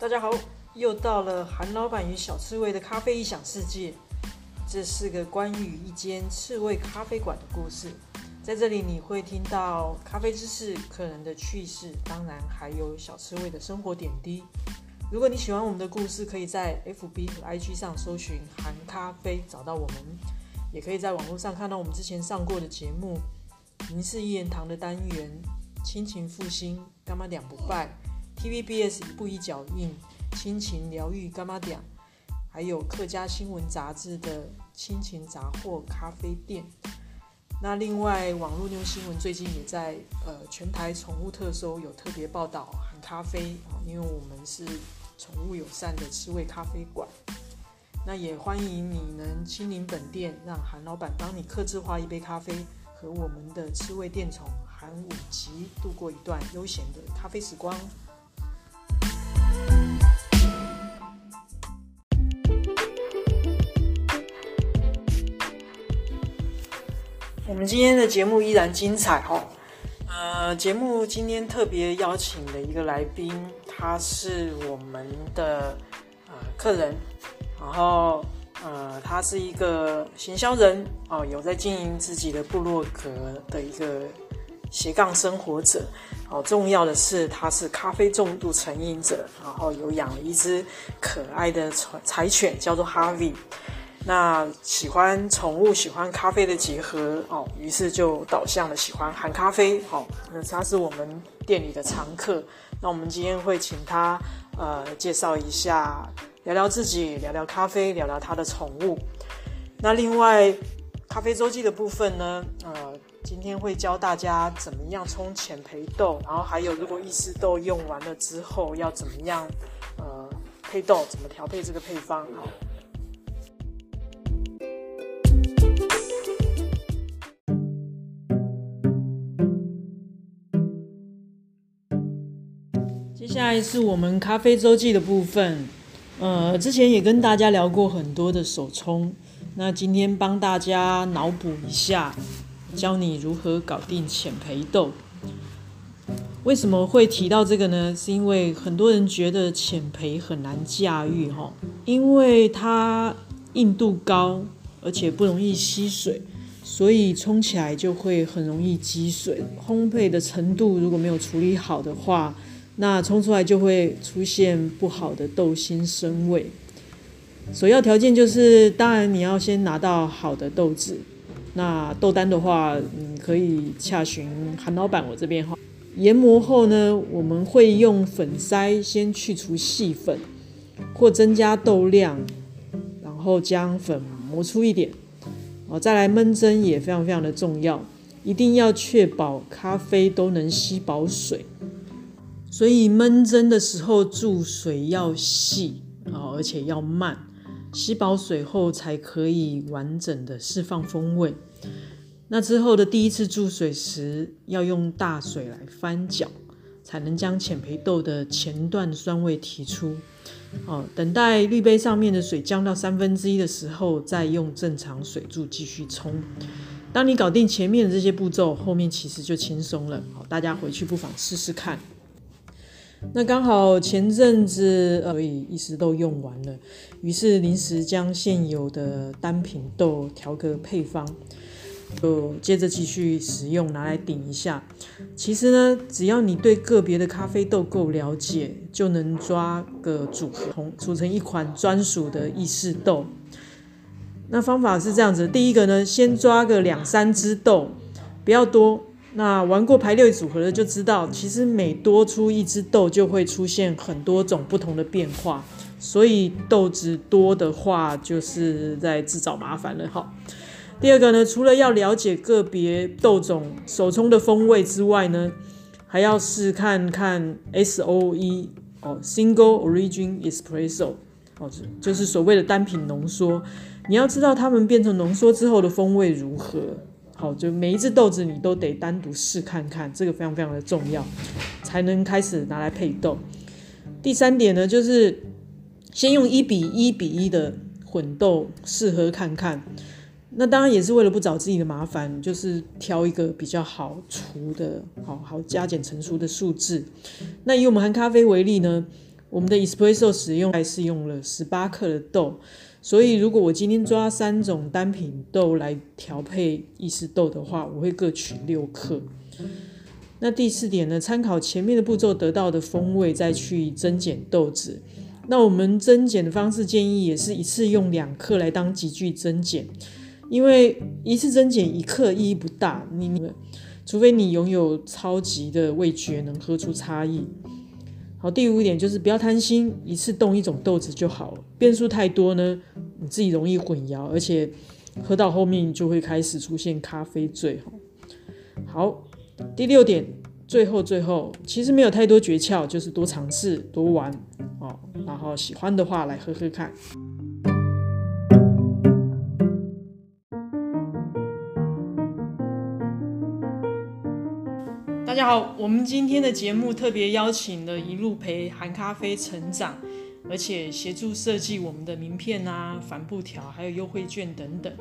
大家好，又到了韩老板与小刺猬的咖啡异想世界。这是个关于一间刺猬咖啡馆的故事，在这里你会听到咖啡知识、客人的趣事，当然还有小刺猬的生活点滴。如果你喜欢我们的故事，可以在 FB 和 IG 上搜寻“韩咖啡”找到我们，也可以在网络上看到我们之前上过的节目《民事一言堂》的单元《亲情复兴》，干妈两不败；TVBS 一步一脚印，亲情疗愈干妈两。还有客家新闻杂志的亲情杂货咖啡店。那另外，网络妞新闻最近也在呃全台宠物特搜有特别报道含咖啡啊，因为我们是宠物友善的吃味咖啡馆。那也欢迎你能亲临本店，让韩老板帮你客制化一杯咖啡，和我们的吃味店宠韩五吉度过一段悠闲的咖啡时光。们今天的节目依然精彩哦。呃，节目今天特别邀请的一个来宾，他是我们的呃客人，然后呃，他是一个行销人哦，有在经营自己的部落格的一个斜杠生活者哦。重要的是，他是咖啡重度成瘾者，然后有养了一只可爱的柴犬，叫做哈维。那喜欢宠物、喜欢咖啡的结合哦，于是就导向了喜欢含咖啡。好，那他是我们店里的常客。那我们今天会请他呃介绍一下，聊聊自己，聊聊咖啡，聊聊他的宠物。那另外咖啡周记的部分呢，呃，今天会教大家怎么样冲浅培豆，然后还有如果意式豆用完了之后要怎么样呃配豆，怎么调配这个配方好。下来是我们咖啡周记的部分，呃，之前也跟大家聊过很多的手冲，那今天帮大家脑补一下，教你如何搞定浅培豆。为什么会提到这个呢？是因为很多人觉得浅培很难驾驭哈，因为它硬度高，而且不容易吸水，所以冲起来就会很容易积水。烘焙的程度如果没有处理好的话，那冲出来就会出现不好的豆心生味。首要条件就是，当然你要先拿到好的豆子。那豆丹的话，你可以洽询韩老板我这边哈。研磨后呢，我们会用粉筛先去除细粉，或增加豆量，然后将粉磨出一点。哦，再来焖蒸也非常非常的重要，一定要确保咖啡都能吸饱水。所以焖蒸的时候注水要细啊，而且要慢，吸饱水后才可以完整的释放风味。那之后的第一次注水时，要用大水来翻搅，才能将浅培豆的前段酸味提出。哦，等待滤杯上面的水降到三分之一的时候，再用正常水柱继续冲。当你搞定前面的这些步骤，后面其实就轻松了。好，大家回去不妨试试看。那刚好前阵子，所以一时豆用完了，于是临时将现有的单品豆调个配方，就接着继续使用，拿来顶一下。其实呢，只要你对个别的咖啡豆够了解，就能抓个组合，组成一款专属的意式豆。那方法是这样子：第一个呢，先抓个两三支豆，不要多。那玩过排列组合的就知道，其实每多出一只豆，就会出现很多种不同的变化。所以豆子多的话，就是在自找麻烦了哈。第二个呢，除了要了解个别豆种手冲的风味之外呢，还要试看看 S O E 哦，Single Origin Espresso 哦，就是所谓的单品浓缩。你要知道它们变成浓缩之后的风味如何。好，就每一只豆子你都得单独试看看，这个非常非常的重要，才能开始拿来配豆。第三点呢，就是先用一比一比一的混豆试喝看看。那当然也是为了不找自己的麻烦，就是挑一个比较好除的，好好加减乘除的数字。那以我们含咖啡为例呢，我们的 espresso 使用还是用了十八克的豆，所以如果我今天抓三种单品豆来调配意式豆的话，我会各取六克。那第四点呢，参考前面的步骤得到的风味，再去增减豆子。那我们增减的方式建议也是一次用两克来当集聚增减，因为一次增减一克意义不大，你除非你拥有超级的味觉能喝出差异。好，第五点就是不要贪心，一次动一种豆子就好了。变数太多呢，你自己容易混淆，而且喝到后面就会开始出现咖啡醉。好，第六点，最后最后，其实没有太多诀窍，就是多尝试，多玩哦。然后喜欢的话来喝喝看。大家好，我们今天的节目特别邀请了一路陪韩咖啡成长，而且协助设计我们的名片啊、帆布条，还有优惠券等等，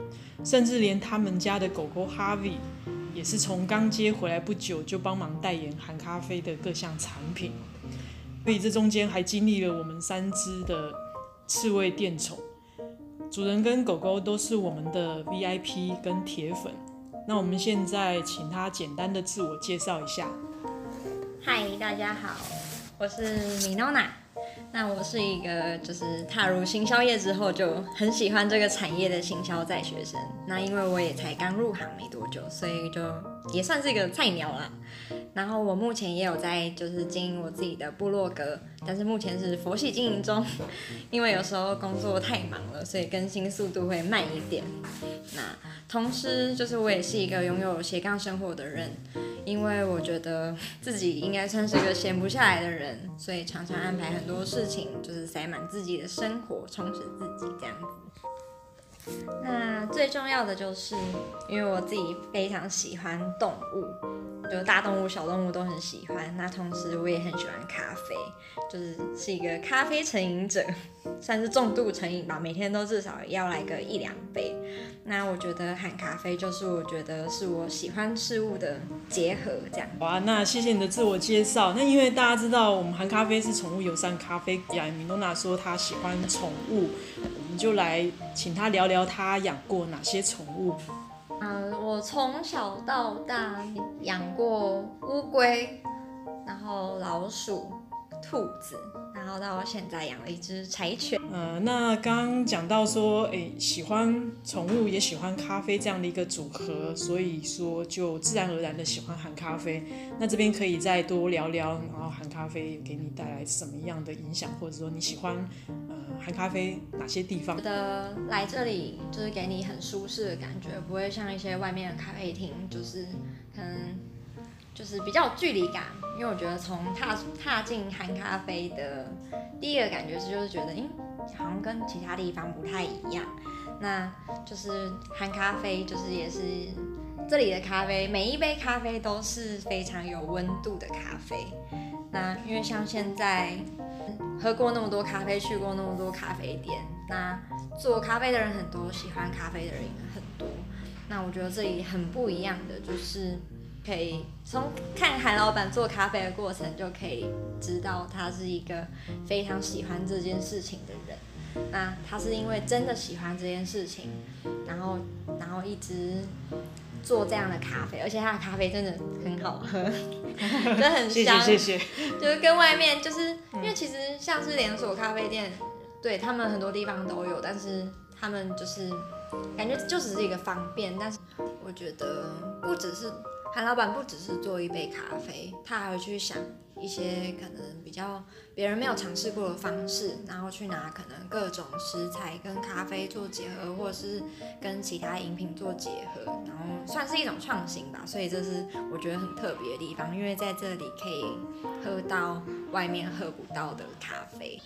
甚至连他们家的狗狗 Harvey 也是从刚接回来不久就帮忙代言韩咖啡的各项产品，所以这中间还经历了我们三只的刺猬电宠，主人跟狗狗都是我们的 VIP 跟铁粉。那我们现在请他简单的自我介绍一下。嗨，大家好，我是米诺娜。那我是一个就是踏入行销业之后就很喜欢这个产业的行销在学生。那因为我也才刚入行没多久，所以就也算是一个菜鸟啦。然后我目前也有在就是经营我自己的部落格，但是目前是佛系经营中，因为有时候工作太忙了，所以更新速度会慢一点。那同时就是我也是一个拥有斜杠生活的人，因为我觉得自己应该算是一个闲不下来的人，所以常常安排很多事情，就是塞满自己的生活，充实自己这样子。那最重要的就是，因为我自己非常喜欢动物。就大动物、小动物都很喜欢。那同时我也很喜欢咖啡，就是是一个咖啡成瘾者，算是重度成瘾吧。每天都至少要来个一两杯。那我觉得喊咖啡就是我觉得是我喜欢事物的结合，这样。好啊，那谢谢你的自我介绍。那因为大家知道我们含咖啡是宠物友善咖啡，亚米诺娜说她喜欢宠物，就来请他聊聊他养过哪些宠物。嗯，我从小到大养过乌龟，然后老鼠、兔子。然后到现在养了一只柴犬。呃，那刚刚讲到说，哎，喜欢宠物也喜欢咖啡这样的一个组合，所以说就自然而然的喜欢含咖啡。那这边可以再多聊聊，然后含咖啡给你带来什么样的影响，或者说你喜欢呃含咖啡哪些地方？觉得来这里就是给你很舒适的感觉，不会像一些外面的咖啡厅，就是可能。就是比较有距离感，因为我觉得从踏踏进含咖啡的第一个感觉是，就是觉得，嗯，好像跟其他地方不太一样。那就是含咖啡，就是也是这里的咖啡，每一杯咖啡都是非常有温度的咖啡。那因为像现在喝过那么多咖啡，去过那么多咖啡店，那做咖啡的人很多，喜欢咖啡的人很多。那我觉得这里很不一样的就是。可以从看韩老板做咖啡的过程，就可以知道他是一个非常喜欢这件事情的人。那他是因为真的喜欢这件事情，然后然后一直做这样的咖啡，而且他的咖啡真的很好喝，真的很香。谢谢谢谢。就是跟外面，就是因为其实像是连锁咖啡店，对他们很多地方都有，但是他们就是感觉就只是一个方便。但是我觉得不只是。韩老板不只是做一杯咖啡，他还会去想一些可能比较别人没有尝试过的方式，然后去拿可能各种食材跟咖啡做结合，或者是跟其他饮品做结合，然后算是一种创新吧。所以这是我觉得很特别的地方，因为在这里可以喝到外面喝不到的咖啡。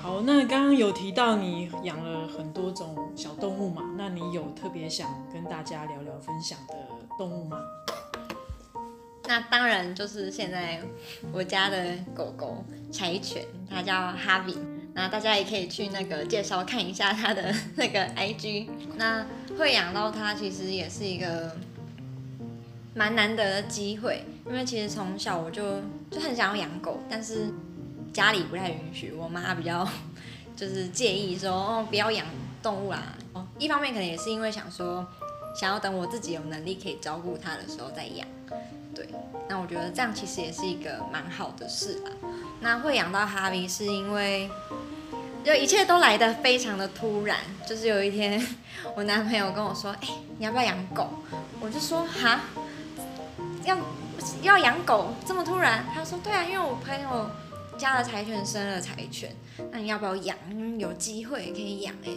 好，那刚刚有提到你养了很多种小动物嘛？那你有特别想跟大家聊聊分享的动物吗？那当然就是现在我家的狗狗柴犬，它叫哈比。那大家也可以去那个介绍看一下它的 那个 IG。那会养到它其实也是一个蛮难得的机会，因为其实从小我就就很想要养狗，但是。家里不太允许，我妈比较 就是介意说哦不要养动物啦。哦，一方面可能也是因为想说想要等我自己有能力可以照顾它的时候再养。对，那我觉得这样其实也是一个蛮好的事啦。那会养到哈维是因为。就一切都来得非常的突然，就是有一天，我男朋友跟我说：“哎，你要不要养狗？”我就说：“哈，要要养狗这么突然？”他说：“对啊，因为我朋友家的柴犬生了柴犬，那你要不要养？有机会可以养哎。”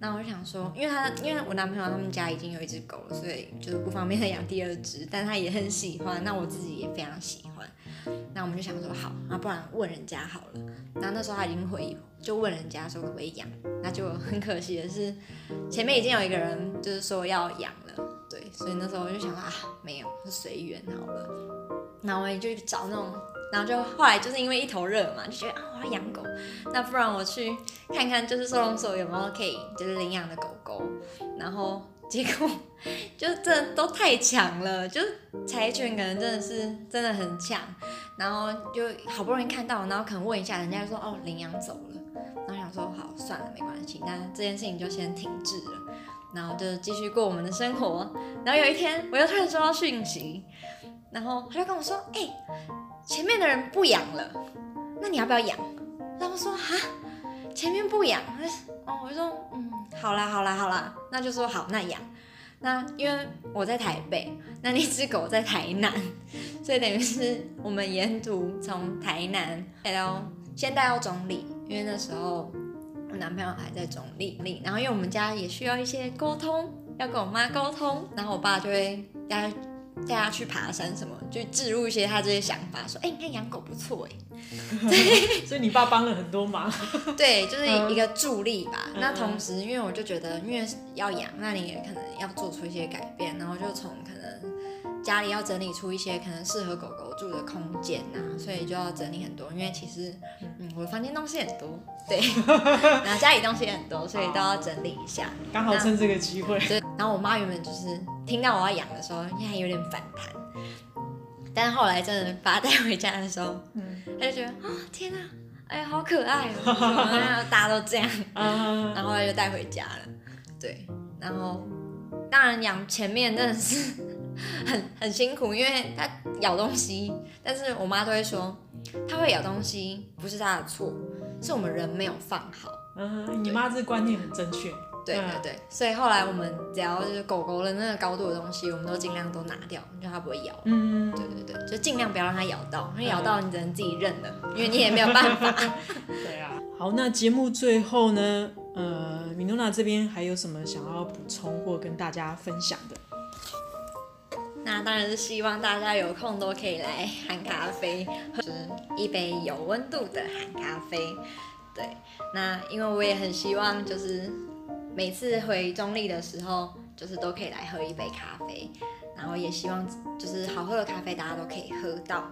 那我就想说，因为他因为我男朋友他们家已经有一只狗了，所以就是不方便再养第二只，但他也很喜欢，那我自己也非常喜欢。那我们就想说好，那不然问人家好了。那那时候他已经回，就问人家说可不可以养。那就很可惜的是，前面已经有一个人就是说要养了，对，所以那时候我就想说啊，没有，就随缘好了。那我也就找那种，然后就后来就是因为一头热嘛，就觉得啊我要养狗，那不然我去看看就是收容所有没有可以就是领养的狗狗，然后。结果就这都太强了，就柴犬可能真的是真的很强，然后就好不容易看到，然后可能问一下，人家就说哦领养走了，然后想说好算了没关系，那这件事情就先停滞了，然后就继续过我们的生活。然后有一天我又突然收到讯息，然后他就跟我说，哎，前面的人不养了，那你要不要养？然后说哈，前面不养，哦，我就说嗯。好啦好啦好啦，那就说好那养，那因为我在台北，那那只狗在台南，所以等于是我们沿途从台南带到先带到中立，因为那时候我男朋友还在中立，然后因为我们家也需要一些沟通，要跟我妈沟通，然后我爸就会带他去爬山什么，就置入一些他这些想法，说哎你看养狗不错哎。对，所以你爸帮了很多忙。对，就是一个助力吧。那同时，因为我就觉得，因为要养，那你也可能要做出一些改变，然后就从可能家里要整理出一些可能适合狗狗住的空间呐，所以就要整理很多。因为其实，嗯，我的房间东西很多，对，然后家里东西也很多，所以都要整理一下。刚好趁这个机会。对。然后我妈原本就是听到我要养的时候，应该有点反弹。但是后来真的把它带回家的时候，嗯，她就觉得啊，天哪，哎，好可爱哦，大家都这样，然后他就带回家了。对，然后当然养前面真的是很很辛苦，因为它咬东西，但是我妈都会说，它会咬东西不是它的错，是我们人没有放好。嗯，你妈这观念很正确。对对对，所以后来我们只要就是狗狗的那个高度的东西，我们都尽量都拿掉，就它不会咬。嗯，对对对，就尽量不要让它咬到，因为咬到你只能自己认了，因为你也没有办法。对啊。好，那节目最后呢，呃，米诺娜这边还有什么想要补充或跟大家分享的？那当然是希望大家有空都可以来含咖啡，喝一杯有温度的含咖啡。对，那因为我也很希望就是。每次回中立的时候，就是都可以来喝一杯咖啡，然后也希望就是好喝的咖啡大家都可以喝到。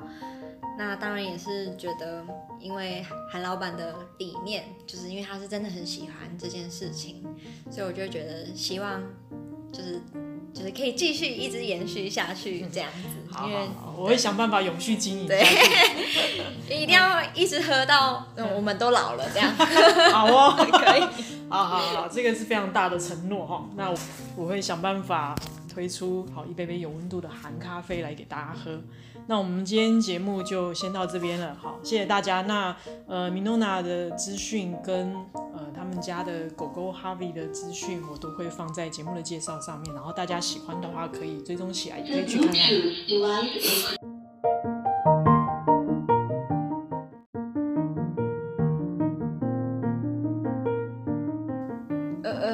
那当然也是觉得，因为韩老板的理念，就是因为他是真的很喜欢这件事情，所以我就觉得希望就是就是可以继续一直延续下去这样子。因为我会想办法永续经营。对，一定要一直喝到我们都老了这样。好哦，可以。好好好，这个是非常大的承诺哈。那我我会想办法推出好一杯杯有温度的含咖啡来给大家喝。那我们今天节目就先到这边了，好，谢谢大家。那呃米诺娜的资讯跟呃他们家的狗狗 Harvey 的资讯，我都会放在节目的介绍上面。然后大家喜欢的话，可以追踪起来，也可以去看看。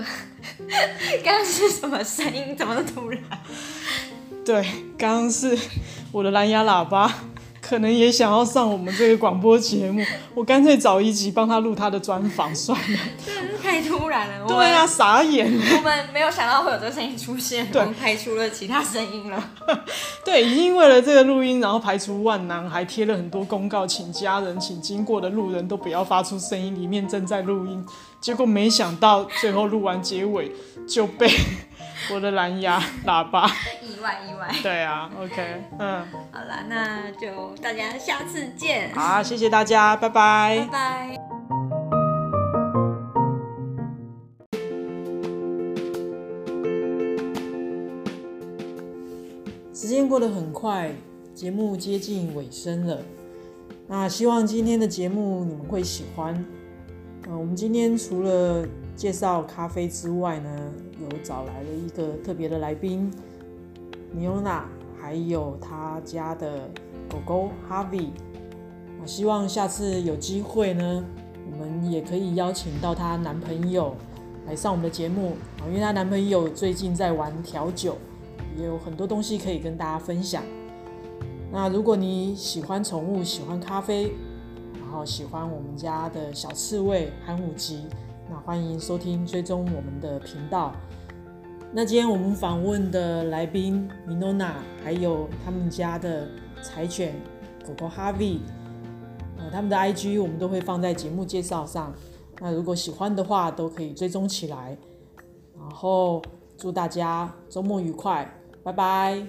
刚刚是什么声音？怎么突然？对，刚刚是我的蓝牙喇叭，可能也想要上我们这个广播节目。我干脆找一集帮他录他的专访算了。太突然了。对啊，傻眼。我们没有想到会有这个声音出现，我们排除了其他声音了。对，已经为了这个录音，然后排除万难，还贴了很多公告，请家人、请经过的路人都不要发出声音，里面正在录音。结果没想到最后录完结尾就被我的蓝牙 喇叭。意外意外。对啊，OK，嗯，好了，那就大家下次见。好，谢谢大家，拜拜。拜拜。时间过得很快，节目接近尾声了。那希望今天的节目你们会喜欢。呃，我们今天除了介绍咖啡之外呢，有找来了一个特别的来宾，米欧娜，还有他家的狗狗哈维。我，希望下次有机会呢，我们也可以邀请到她男朋友来上我们的节目啊，因为她男朋友最近在玩调酒。也有很多东西可以跟大家分享。那如果你喜欢宠物，喜欢咖啡，后喜欢我们家的小刺猬寒武吉，那欢迎收听追踪我们的频道。那今天我们访问的来宾米诺娜，还有他们家的柴犬狗狗哈维，呃，他们的 IG 我们都会放在节目介绍上。那如果喜欢的话，都可以追踪起来。然后祝大家周末愉快。拜拜。